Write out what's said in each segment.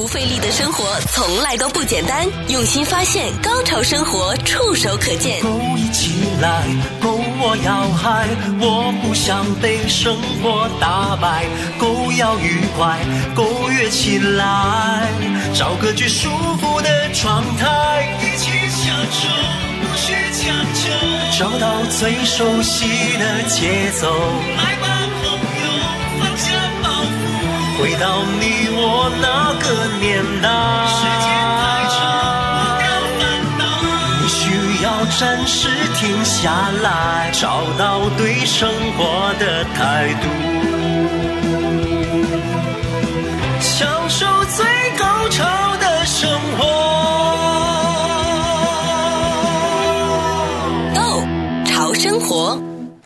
不费力的生活从来都不简单，用心发现，高潮生活触手可见。勾一起来，勾我要嗨，我不想被生活打败，勾要愉快，勾跃起来，找个最舒服的状态，一起享受，不需强求，找到最熟悉的节奏，回到你我那个年代，时间太长，忘掉烦恼。你需要暂时停下来，找到对生活的态度，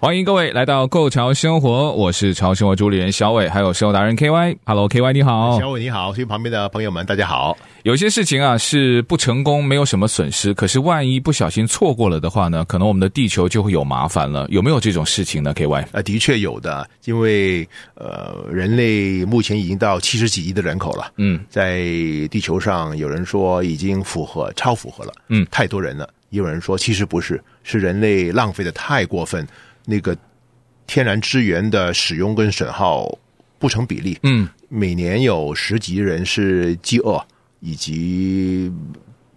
欢迎各位来到《购潮生活》，我是潮生活主理人小伟，还有生活达人 K Y。Hello，K Y 你好，小伟你好，所以旁边的朋友们大家好。有些事情啊是不成功没有什么损失，可是万一不小心错过了的话呢，可能我们的地球就会有麻烦了。有没有这种事情呢？K Y？呃，的确有的，因为呃，人类目前已经到七十几亿的人口了，嗯，在地球上有人说已经符合、超符合了，嗯，太多人了。也有人说其实不是，是人类浪费的太过分。那个天然资源的使用跟损耗不成比例，嗯，每年有十几亿人是饥饿以及。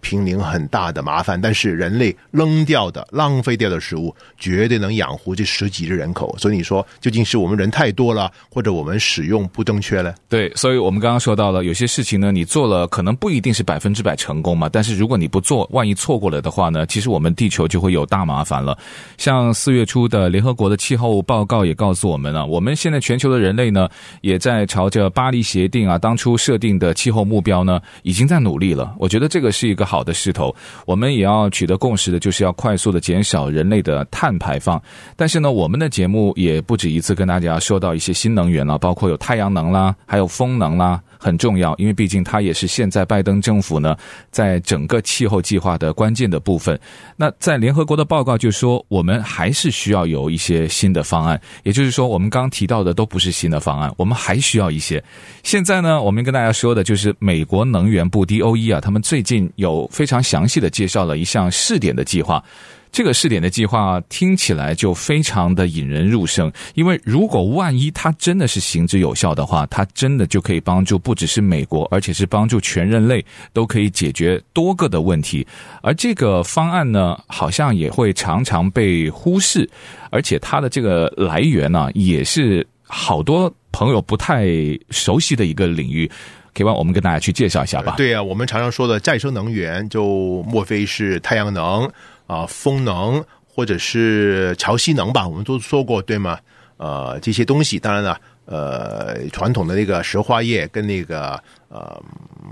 面临很大的麻烦，但是人类扔掉的、浪费掉的食物，绝对能养活这十几亿人口。所以你说，究竟是我们人太多了，或者我们使用不正确呢？对，所以我们刚刚说到了，有些事情呢，你做了可能不一定是百分之百成功嘛。但是如果你不做，万一错过了的话呢，其实我们地球就会有大麻烦了。像四月初的联合国的气候报告也告诉我们了，我们现在全球的人类呢，也在朝着巴黎协定啊当初设定的气候目标呢，已经在努力了。我觉得这个是一个好。的势头，我们也要取得共识的，就是要快速的减少人类的碳排放。但是呢，我们的节目也不止一次跟大家说到一些新能源了，包括有太阳能啦，还有风能啦。很重要，因为毕竟它也是现在拜登政府呢，在整个气候计划的关键的部分。那在联合国的报告就说，我们还是需要有一些新的方案。也就是说，我们刚提到的都不是新的方案，我们还需要一些。现在呢，我们跟大家说的就是美国能源部 DOE 啊，他们最近有非常详细的介绍了一项试点的计划。这个试点的计划听起来就非常的引人入胜，因为如果万一它真的是行之有效的话，它真的就可以帮助不只是美国，而且是帮助全人类都可以解决多个的问题。而这个方案呢，好像也会常常被忽视，而且它的这个来源呢，也是好多朋友不太熟悉的一个领域。可以帮我们跟大家去介绍一下吧？对啊，我们常常说的再生能源，就莫非是太阳能？啊，风能或者是潮汐能吧，我们都说过，对吗？呃，这些东西当然了，呃，传统的那个石化业跟那个呃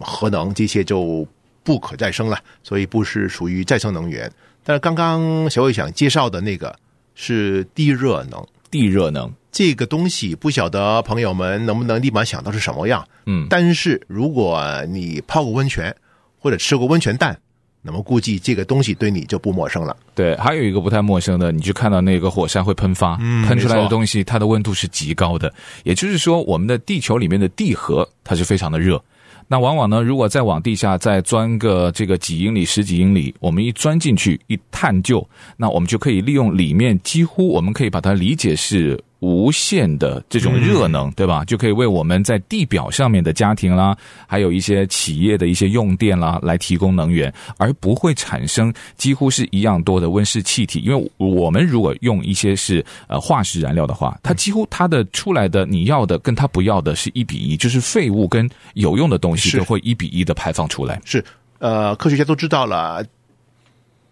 核能这些就不可再生了，所以不是属于再生能源。但是刚刚小伟想介绍的那个是地热能，地热能这个东西不晓得朋友们能不能立马想到是什么样？嗯，但是如果你泡过温泉或者吃过温泉蛋。那么估计这个东西对你就不陌生了。对，还有一个不太陌生的，你去看到那个火山会喷发，嗯，喷出来的东西，它的温度是极高的。也就是说，我们的地球里面的地核它是非常的热。那往往呢，如果再往地下再钻个这个几英里、十几英里，我们一钻进去一探究，那我们就可以利用里面几乎我们可以把它理解是。无限的这种热能，对吧？就可以为我们在地表上面的家庭啦，还有一些企业的一些用电啦，来提供能源，而不会产生几乎是一样多的温室气体。因为我们如果用一些是呃化石燃料的话，它几乎它的出来的你要的跟它不要的是一比一，就是废物跟有用的东西都会一比一的排放出来。是，呃，科学家都知道了，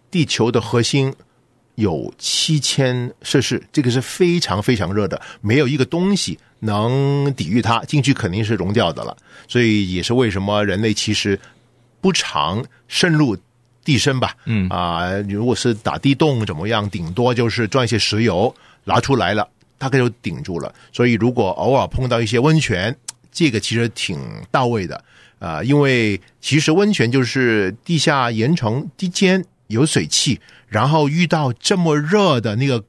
地球的核心。有七千摄氏，这个是非常非常热的，没有一个东西能抵御它，进去肯定是融掉的了。所以也是为什么人类其实不常深入地深吧？嗯啊，如果是打地洞怎么样，顶多就是钻一些石油拿出来了，大概就顶住了。所以如果偶尔碰到一些温泉，这个其实挺到位的啊，因为其实温泉就是地下岩层地间有水汽。然后遇到这么热的那个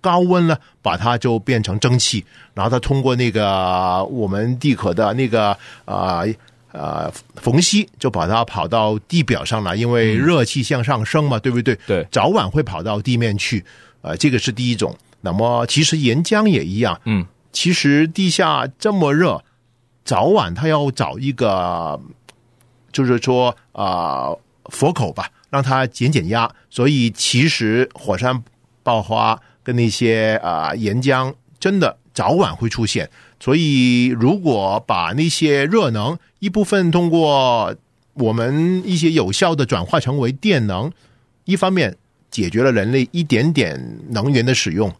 高温呢，把它就变成蒸汽，然后它通过那个我们地壳的那个啊呃缝隙，就把它跑到地表上来，因为热气向上升嘛，对不对？对，早晚会跑到地面去。呃，这个是第一种。那么其实岩浆也一样，嗯，其实地下这么热，早晚它要找一个，就是说啊、呃、佛口吧，让它减减压。所以其实火山爆发跟那些啊、岩浆真的早晚会出现。所以如果把那些热能一部分通过我们一些有效的转化成为电能，一方面解决了人类一点点能源的使用。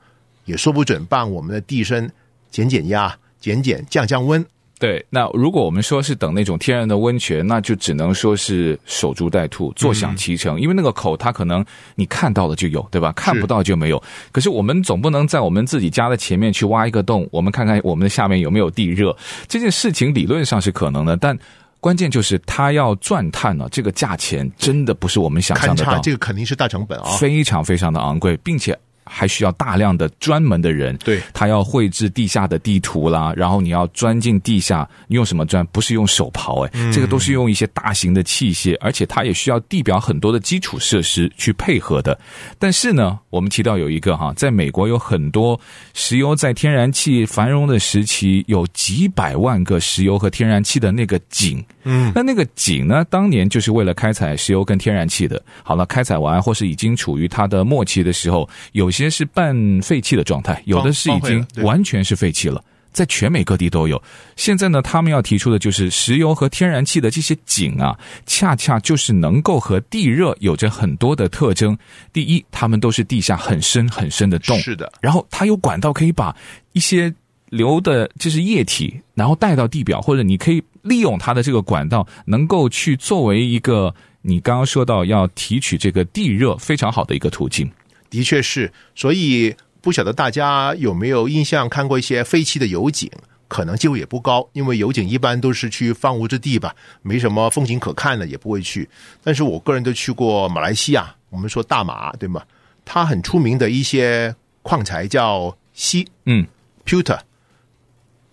也说不准帮我们的地身减减压、减减降降温。对，那如果我们说是等那种天然的温泉，那就只能说是守株待兔、坐享其成。嗯、因为那个口，它可能你看到了就有，对吧？看不到就没有。是可是我们总不能在我们自己家的前面去挖一个洞，我们看看我们的下面有没有地热。这件事情理论上是可能的，但关键就是它要钻探呢，这个价钱真的不是我们想象的到。这个肯定是大成本啊、哦，非常非常的昂贵，并且。还需要大量的专门的人，对，他要绘制地下的地图啦，然后你要钻进地下，你用什么钻？不是用手刨，哎，嗯、这个都是用一些大型的器械，而且它也需要地表很多的基础设施去配合的。但是呢，我们提到有一个哈，在美国有很多石油在天然气繁荣的时期，有几百万个石油和天然气的那个井，嗯，那那个井呢，当年就是为了开采石油跟天然气的。好了，开采完或是已经处于它的末期的时候，有。有些是半废弃的状态，有的是已经完全是废弃了，在全美各地都有。现在呢，他们要提出的就是石油和天然气的这些井啊，恰恰就是能够和地热有着很多的特征。第一，它们都是地下很深很深的洞，是的。然后它有管道可以把一些流的，就是液体，然后带到地表，或者你可以利用它的这个管道，能够去作为一个你刚刚说到要提取这个地热非常好的一个途径。的确是，所以不晓得大家有没有印象看过一些废弃的油井，可能机会也不高，因为油井一般都是去荒芜之地吧，没什么风景可看的，也不会去。但是我个人都去过马来西亚，我们说大马对吗？它很出名的一些矿材叫锡，嗯，pewter。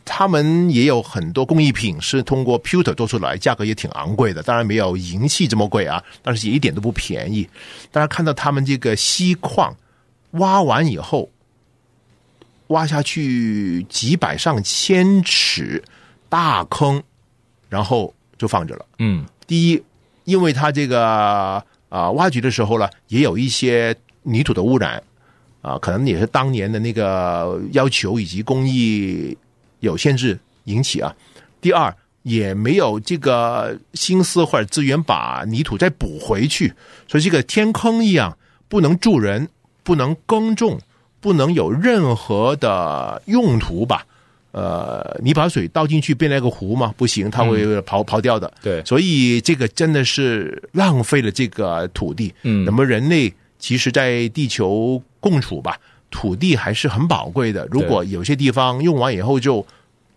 他们也有很多工艺品是通过 pewter 做出来，价格也挺昂贵的。当然没有银器这么贵啊，但是也一点都不便宜。大家看到他们这个锡矿挖完以后，挖下去几百上千尺大坑，然后就放着了。嗯，第一，因为它这个啊、呃、挖掘的时候呢，也有一些泥土的污染啊、呃，可能也是当年的那个要求以及工艺。有限制引起啊，第二也没有这个心思或者资源把泥土再补回去，所以这个天坑一样，不能住人，不能耕种，不能有任何的用途吧？呃，你把水倒进去变了一个湖嘛？不行，它会刨刨掉的。对，所以这个真的是浪费了这个土地。嗯，那么人类其实，在地球共处吧。土地还是很宝贵的，如果有些地方用完以后就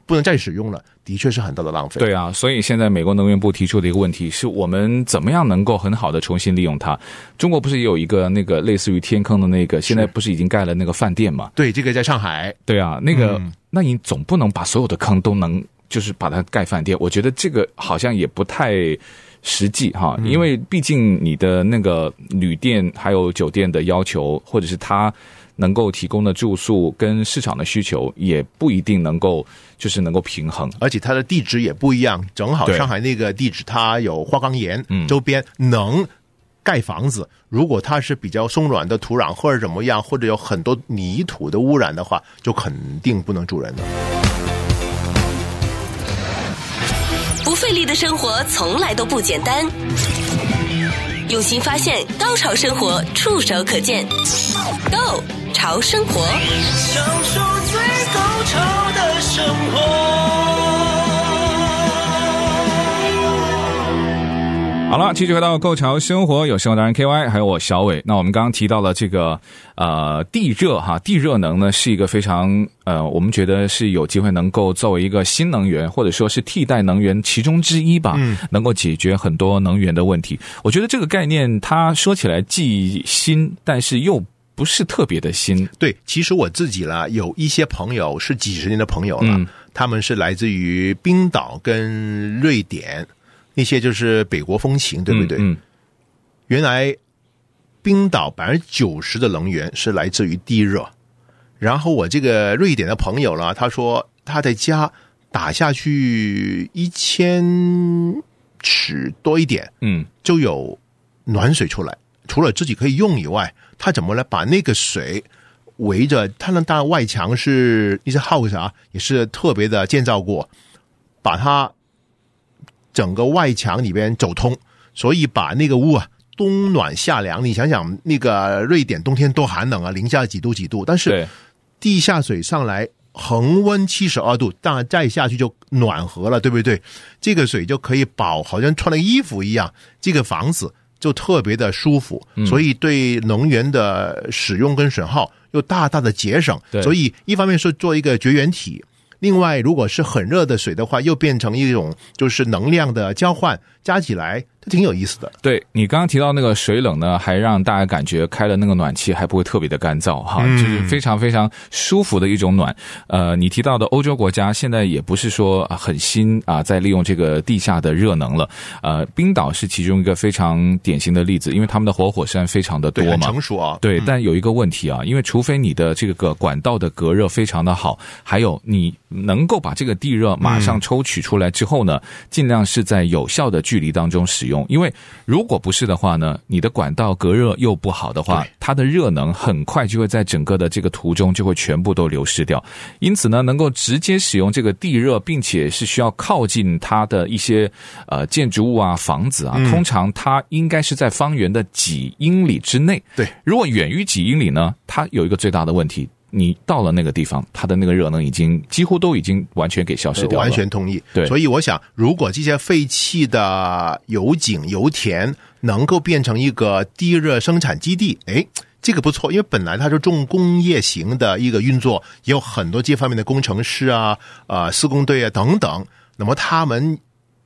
不能再使用了，的确是很大的浪费。对啊，所以现在美国能源部提出的一个问题是我们怎么样能够很好的重新利用它？中国不是也有一个那个类似于天坑的那个，现在不是已经盖了那个饭店吗？对，这个在上海。对啊，那个，嗯、那你总不能把所有的坑都能就是把它盖饭店？我觉得这个好像也不太实际哈，因为毕竟你的那个旅店还有酒店的要求，或者是它。能够提供的住宿跟市场的需求也不一定能够就是能够平衡，而且它的地址也不一样。正好上海那个地址，它有花岗岩，周边能盖房子。如果它是比较松软的土壤或者怎么样，或者有很多泥土的污染的话，就肯定不能住人的。不费力的生活从来都不简单，用心发现，高潮生活触手可见 Go。潮生活，享受最高潮的生活。好了，继续回到《购潮生活》，有生活达人 K Y，还有我小伟。那我们刚刚提到了这个呃地热哈，地热能呢是一个非常呃，我们觉得是有机会能够作为一个新能源或者说是替代能源其中之一吧，嗯，能够解决很多能源的问题。我觉得这个概念它说起来既新，但是又。不是特别的新。对，其实我自己啦，有一些朋友是几十年的朋友了，嗯、他们是来自于冰岛跟瑞典，那些就是北国风情，对不对？嗯，嗯原来冰岛百分之九十的能源是来自于地热，然后我这个瑞典的朋友呢，他说他在家打下去一千尺多一点，嗯，就有暖水出来。除了自己可以用以外，他怎么来把那个水围着？他那大外墙是一些 house 啊，也是特别的建造过，把它整个外墙里边走通，所以把那个屋啊冬暖夏凉。你想想，那个瑞典冬天多寒冷啊，零下几度几度，但是地下水上来恒温七十二度，当然再下去就暖和了，对不对？这个水就可以保，好像穿了衣服一样，这个房子。就特别的舒服，所以对能源的使用跟损耗又大大的节省。所以一方面是做一个绝缘体，另外如果是很热的水的话，又变成一种就是能量的交换，加起来。挺有意思的，对，你刚刚提到那个水冷呢，还让大家感觉开了那个暖气还不会特别的干燥哈，就是非常非常舒服的一种暖。呃，你提到的欧洲国家现在也不是说很新啊，在利用这个地下的热能了。呃，冰岛是其中一个非常典型的例子，因为他们的活火山非常的多嘛，成熟啊。对，但有一个问题啊，因为除非你的这个管道的隔热非常的好，还有你能够把这个地热马上抽取出来之后呢，尽量是在有效的距离当中使用。因为如果不是的话呢，你的管道隔热又不好的话，它的热能很快就会在整个的这个途中就会全部都流失掉。因此呢，能够直接使用这个地热，并且是需要靠近它的一些呃建筑物啊、房子啊，通常它应该是在方圆的几英里之内。对，如果远于几英里呢，它有一个最大的问题。你到了那个地方，它的那个热能已经几乎都已经完全给消失掉了。完全同意。对，所以我想，如果这些废弃的油井、油田能够变成一个地热生产基地，哎，这个不错，因为本来它是重工业型的一个运作，也有很多这方面的工程师啊、呃施工队啊等等。那么他们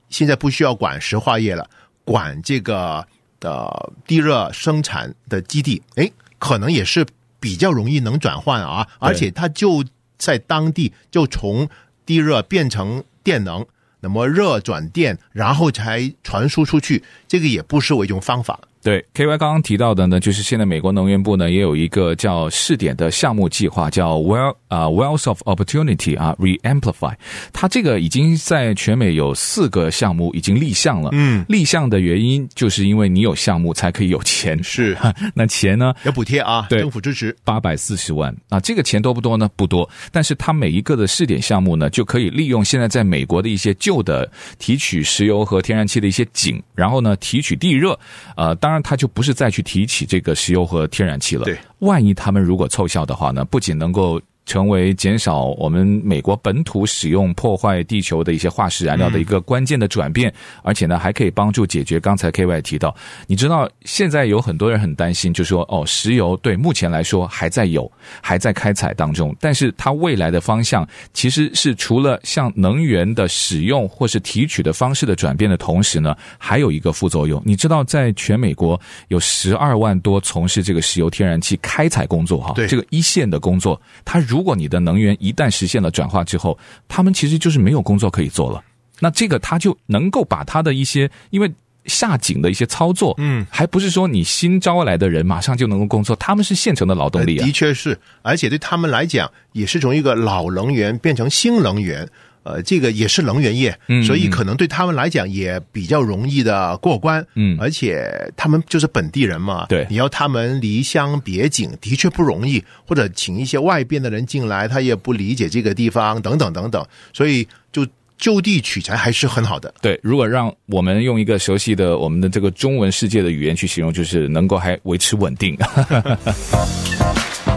现在不需要管石化业了，管这个的地热生产的基地，哎，可能也是。比较容易能转换啊，而且它就在当地就从地热变成电能，那么热转电，然后才传输出去，这个也不失为一种方法。对，K Y 刚刚提到的呢，就是现在美国能源部呢也有一个叫试点的项目计划，叫 Well 啊、uh, Wells of Opportunity 啊 Reamplify，它这个已经在全美有四个项目已经立项了。嗯，立项的原因就是因为你有项目才可以有钱，是。那钱呢？有补贴啊，对，政府支持。八百四十万。啊，这个钱多不多？呢？不多，但是它每一个的试点项目呢，就可以利用现在在美国的一些旧的提取石油和天然气的一些井，然后呢提取地热，呃，当。然，它就不是再去提起这个石油和天然气了。对，万一他们如果凑效的话呢，不仅能够。成为减少我们美国本土使用破坏地球的一些化石燃料的一个关键的转变，嗯、而且呢，还可以帮助解决刚才 KY 提到，你知道现在有很多人很担心，就说哦，石油对目前来说还在有，还在开采当中，但是它未来的方向其实是除了像能源的使用或是提取的方式的转变的同时呢，还有一个副作用。你知道，在全美国有十二万多从事这个石油天然气开采工作哈，对这个一线的工作，它。如果你的能源一旦实现了转化之后，他们其实就是没有工作可以做了。那这个他就能够把他的一些因为下井的一些操作，嗯，还不是说你新招来的人马上就能够工作，他们是现成的劳动力啊。的确是，而且对他们来讲，也是从一个老能源变成新能源。呃，这个也是能源业，嗯，所以可能对他们来讲也比较容易的过关，嗯，而且他们就是本地人嘛，对，你要他们离乡别井的确不容易，或者请一些外边的人进来，他也不理解这个地方，等等等等，所以就就地取材还是很好的。对，如果让我们用一个熟悉的我们的这个中文世界的语言去形容，就是能够还维持稳定。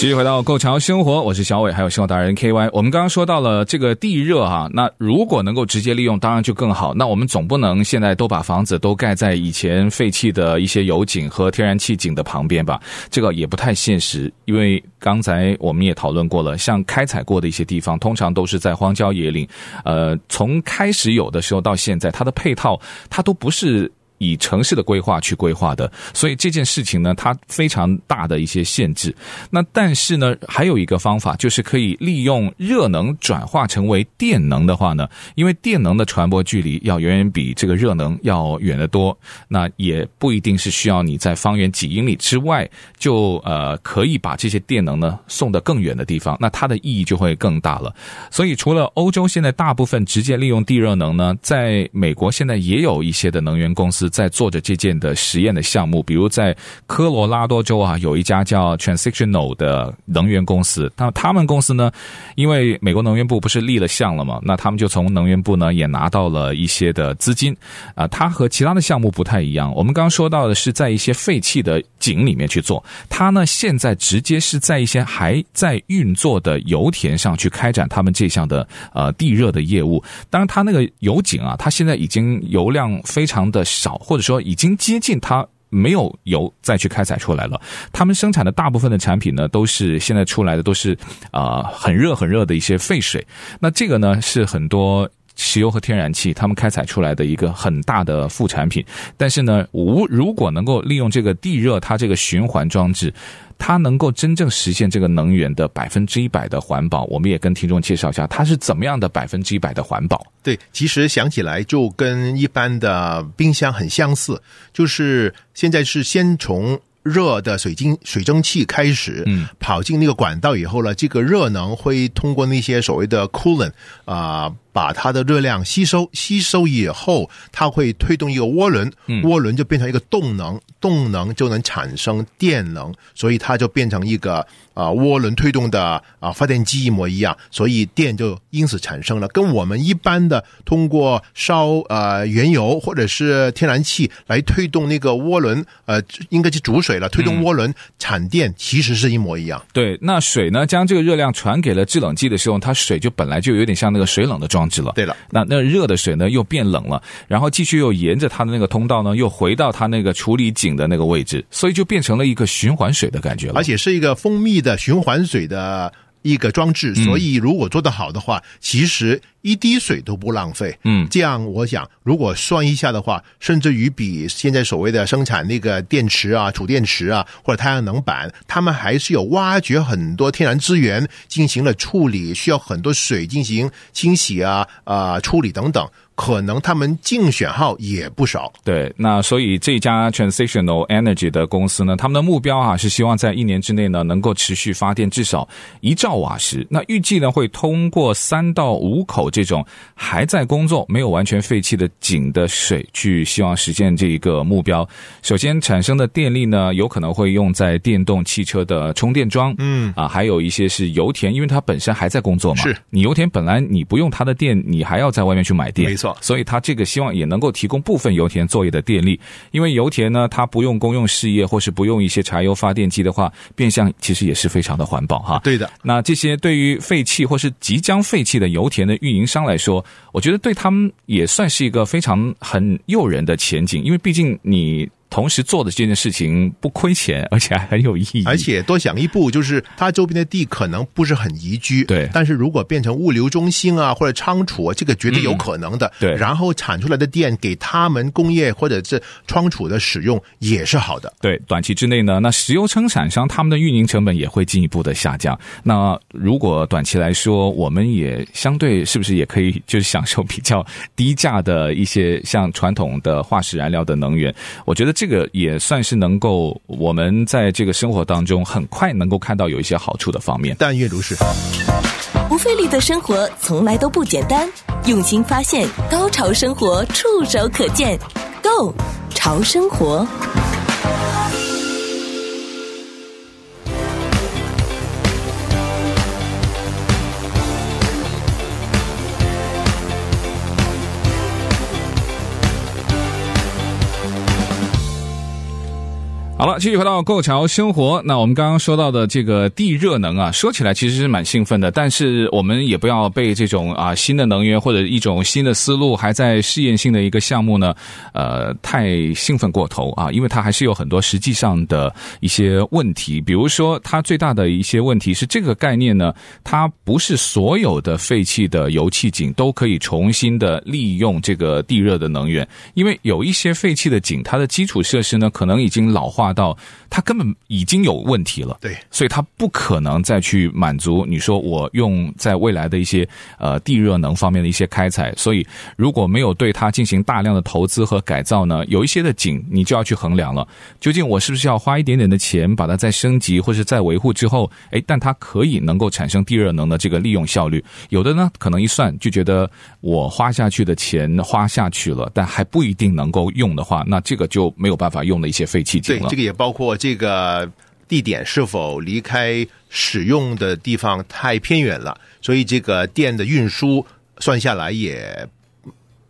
继续回到购潮生活，我是小伟，还有生活达人 KY。我们刚刚说到了这个地热哈，那如果能够直接利用，当然就更好。那我们总不能现在都把房子都盖在以前废弃的一些油井和天然气井的旁边吧？这个也不太现实，因为刚才我们也讨论过了，像开采过的一些地方，通常都是在荒郊野岭。呃，从开始有的时候到现在，它的配套它都不是。以城市的规划去规划的，所以这件事情呢，它非常大的一些限制。那但是呢，还有一个方法，就是可以利用热能转化成为电能的话呢，因为电能的传播距离要远远比这个热能要远得多，那也不一定是需要你在方圆几英里之外就呃可以把这些电能呢送得更远的地方，那它的意义就会更大了。所以除了欧洲现在大部分直接利用地热能呢，在美国现在也有一些的能源公司。在做着这件的实验的项目，比如在科罗拉多州啊，有一家叫 Transitional 的能源公司。那他们公司呢，因为美国能源部不是立了项了嘛，那他们就从能源部呢也拿到了一些的资金啊。它和其他的项目不太一样。我们刚刚说到的是在一些废弃的井里面去做，它呢现在直接是在一些还在运作的油田上去开展他们这项的呃地热的业务。当然，它那个油井啊，它现在已经油量非常的少。或者说已经接近它没有油再去开采出来了，他们生产的大部分的产品呢，都是现在出来的都是啊、很热很热的一些废水。那这个呢是很多石油和天然气他们开采出来的一个很大的副产品。但是呢，无如果能够利用这个地热，它这个循环装置。它能够真正实现这个能源的百分之一百的环保，我们也跟听众介绍一下，它是怎么样的百分之一百的环保？对，其实想起来就跟一般的冰箱很相似，就是现在是先从热的水晶水蒸气开始，嗯，跑进那个管道以后呢，这个热能会通过那些所谓的 coolant 啊。呃把它的热量吸收，吸收以后，它会推动一个涡轮，涡轮就变成一个动能，动能就能产生电能，所以它就变成一个啊涡轮推动的啊发电机一模一样，所以电就因此产生了，跟我们一般的通过烧呃原油或者是天然气来推动那个涡轮，呃应该是煮水了，推动涡轮产电其实是一模一样。对，那水呢，将这个热量传给了制冷剂的时候，它水就本来就有点像那个水冷的状。装置了，对了，那那热的水呢又变冷了，然后继续又沿着它的那个通道呢，又回到它那个处理井的那个位置，所以就变成了一个循环水的感觉了，而且是一个封闭的循环水的一个装置，所以如果做得好的话，嗯、其实一滴水都不浪费。嗯，这样我想，如果算一下的话，甚至于比现在所谓的生产那个电池啊、储电池啊或者太阳能板，他们还是有挖掘很多天然资源进行了处理，需要很多水进行清洗啊、啊、呃、处理等等。可能他们竞选号也不少，对，那所以这家 Transitional Energy 的公司呢，他们的目标啊是希望在一年之内呢能够持续发电至少一兆瓦时。那预计呢会通过三到五口这种还在工作、没有完全废弃的井的水去，希望实现这一个目标。首先产生的电力呢，有可能会用在电动汽车的充电桩，嗯啊，还有一些是油田，因为它本身还在工作嘛。是你油田本来你不用它的电，你还要在外面去买电，没错。所以，他这个希望也能够提供部分油田作业的电力，因为油田呢，它不用公用事业或是不用一些柴油发电机的话，变相其实也是非常的环保哈。对的。那这些对于废弃或是即将废弃的油田的运营商来说，我觉得对他们也算是一个非常很诱人的前景，因为毕竟你。同时做的这件事情不亏钱，而且还很有意义。而且多想一步，就是它周边的地可能不是很宜居，对。但是如果变成物流中心啊，或者仓储，这个绝对有可能的。对。然后产出来的电给他们工业或者是仓储的使用也是好的。对，短期之内呢，那石油生产商他们的运营成本也会进一步的下降。那如果短期来说，我们也相对是不是也可以就是享受比较低价的一些像传统的化石燃料的能源？我觉得。这个也算是能够我们在这个生活当中很快能够看到有一些好处的方面。但愿如是。不费力的生活从来都不简单，用心发现，高潮生活触手可见 Go 潮生活。好了，继续回到购潮生活。那我们刚刚说到的这个地热能啊，说起来其实是蛮兴奋的，但是我们也不要被这种啊新的能源或者一种新的思路还在试验性的一个项目呢，呃，太兴奋过头啊，因为它还是有很多实际上的一些问题。比如说，它最大的一些问题是这个概念呢，它不是所有的废弃的油气井都可以重新的利用这个地热的能源，因为有一些废弃的井，它的基础设施呢可能已经老化。到它根本已经有问题了，对，所以它不可能再去满足你说我用在未来的一些呃地热能方面的一些开采，所以如果没有对它进行大量的投资和改造呢，有一些的井你就要去衡量了，究竟我是不是要花一点点的钱把它再升级或是再维护之后，哎，但它可以能够产生地热能的这个利用效率，有的呢可能一算就觉得我花下去的钱花下去了，但还不一定能够用的话，那这个就没有办法用的一些废弃井了。也包括这个地点是否离开使用的地方太偏远了，所以这个电的运输算下来也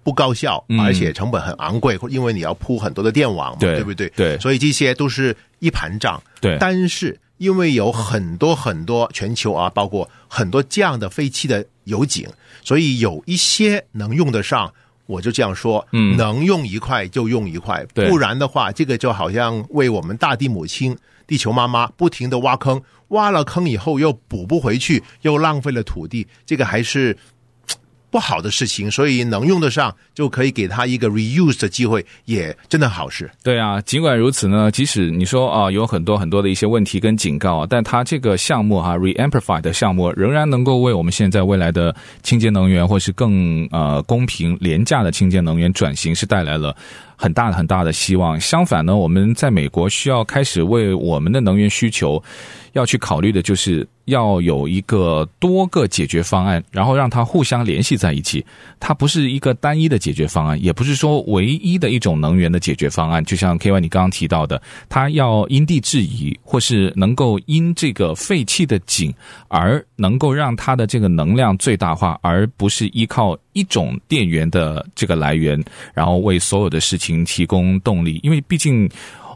不高效，而且成本很昂贵，因为你要铺很多的电网对不对？对，所以这些都是一盘账。对，但是因为有很多很多全球啊，包括很多这样的废弃的油井，所以有一些能用得上。我就这样说，嗯，能用一块就用一块，不然的话，这个就好像为我们大地母亲、地球妈妈不停地挖坑，挖了坑以后又补不回去，又浪费了土地，这个还是。不好的事情，所以能用得上就可以给他一个 reuse 的机会，也真的好事。对啊，尽管如此呢，即使你说啊有很多很多的一些问题跟警告，但它这个项目哈、Reamplify 的项目仍然能够为我们现在未来的清洁能源或是更呃公平廉价的清洁能源转型是带来了很大的很大的希望。相反呢，我们在美国需要开始为我们的能源需求要去考虑的就是。要有一个多个解决方案，然后让它互相联系在一起。它不是一个单一的解决方案，也不是说唯一的一种能源的解决方案。就像 KY 你刚刚提到的，它要因地制宜，或是能够因这个废弃的井而能够让它的这个能量最大化，而不是依靠一种电源的这个来源，然后为所有的事情提供动力。因为毕竟。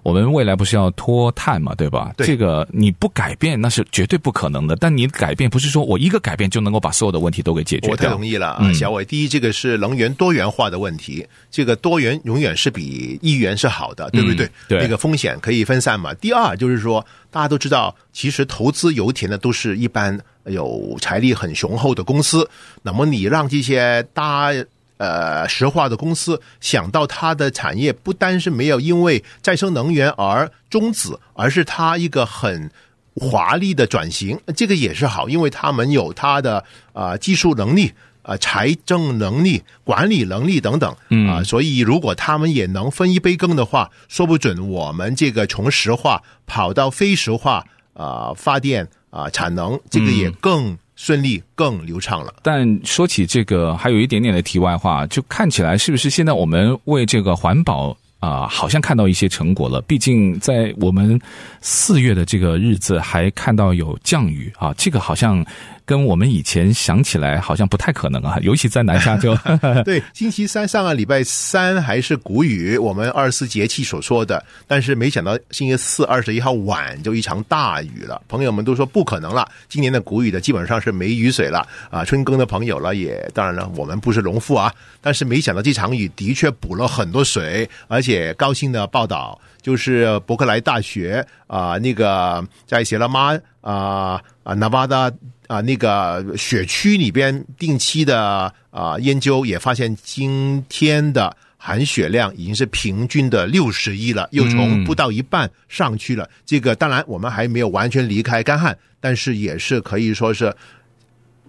我们未来不是要脱碳嘛，对吧？对。这个你不改变那是绝对不可能的。但你改变不是说我一个改变就能够把所有的问题都给解决掉。我太同意了啊，小伟。第一，这个是能源多元化的问题，这个多元永远是比一元是好的，对不对？嗯，对。那个风险可以分散嘛。第二，就是说大家都知道，其实投资油田的都是一般有财力很雄厚的公司。那么你让这些大呃，石化的公司想到它的产业不单是没有因为再生能源而终止，而是它一个很华丽的转型，这个也是好，因为他们有他的啊、呃、技术能力啊、呃、财政能力、管理能力等等啊、呃，所以如果他们也能分一杯羹的话，说不准我们这个从石化跑到非石化啊、呃、发电啊、呃、产能，这个也更。顺利更流畅了，但说起这个，还有一点点的题外话，就看起来是不是现在我们为这个环保啊、好像看到一些成果了？毕竟在我们四月的这个日子，还看到有降雨啊，这个好像。跟我们以前想起来好像不太可能啊，尤其在南加州。对，星期三上个礼拜三还是谷雨，我们二十四节气所说的，但是没想到星期四二十一号晚就一场大雨了。朋友们都说不可能了，今年的谷雨的基本上是没雨水了啊。春耕的朋友了也，当然了，我们不是农夫啊，但是没想到这场雨的确补了很多水，而且高兴的报道就是伯克莱大学啊，那个在西拉玛啊啊，纳瓦达。啊，那个雪区里边定期的啊研究也发现，今天的含雪量已经是平均的六十一了，又从不到一半上去了。这个当然我们还没有完全离开干旱，但是也是可以说是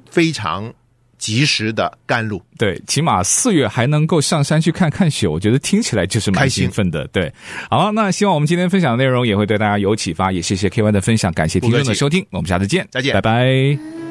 非常及时的甘露。对，起码四月还能够上山去看看雪，我觉得听起来就是蛮兴奋的。对，好，那希望我们今天分享的内容也会对大家有启发，也谢谢 KY 的分享，感谢听众的收听，我们下次见，再见，拜拜。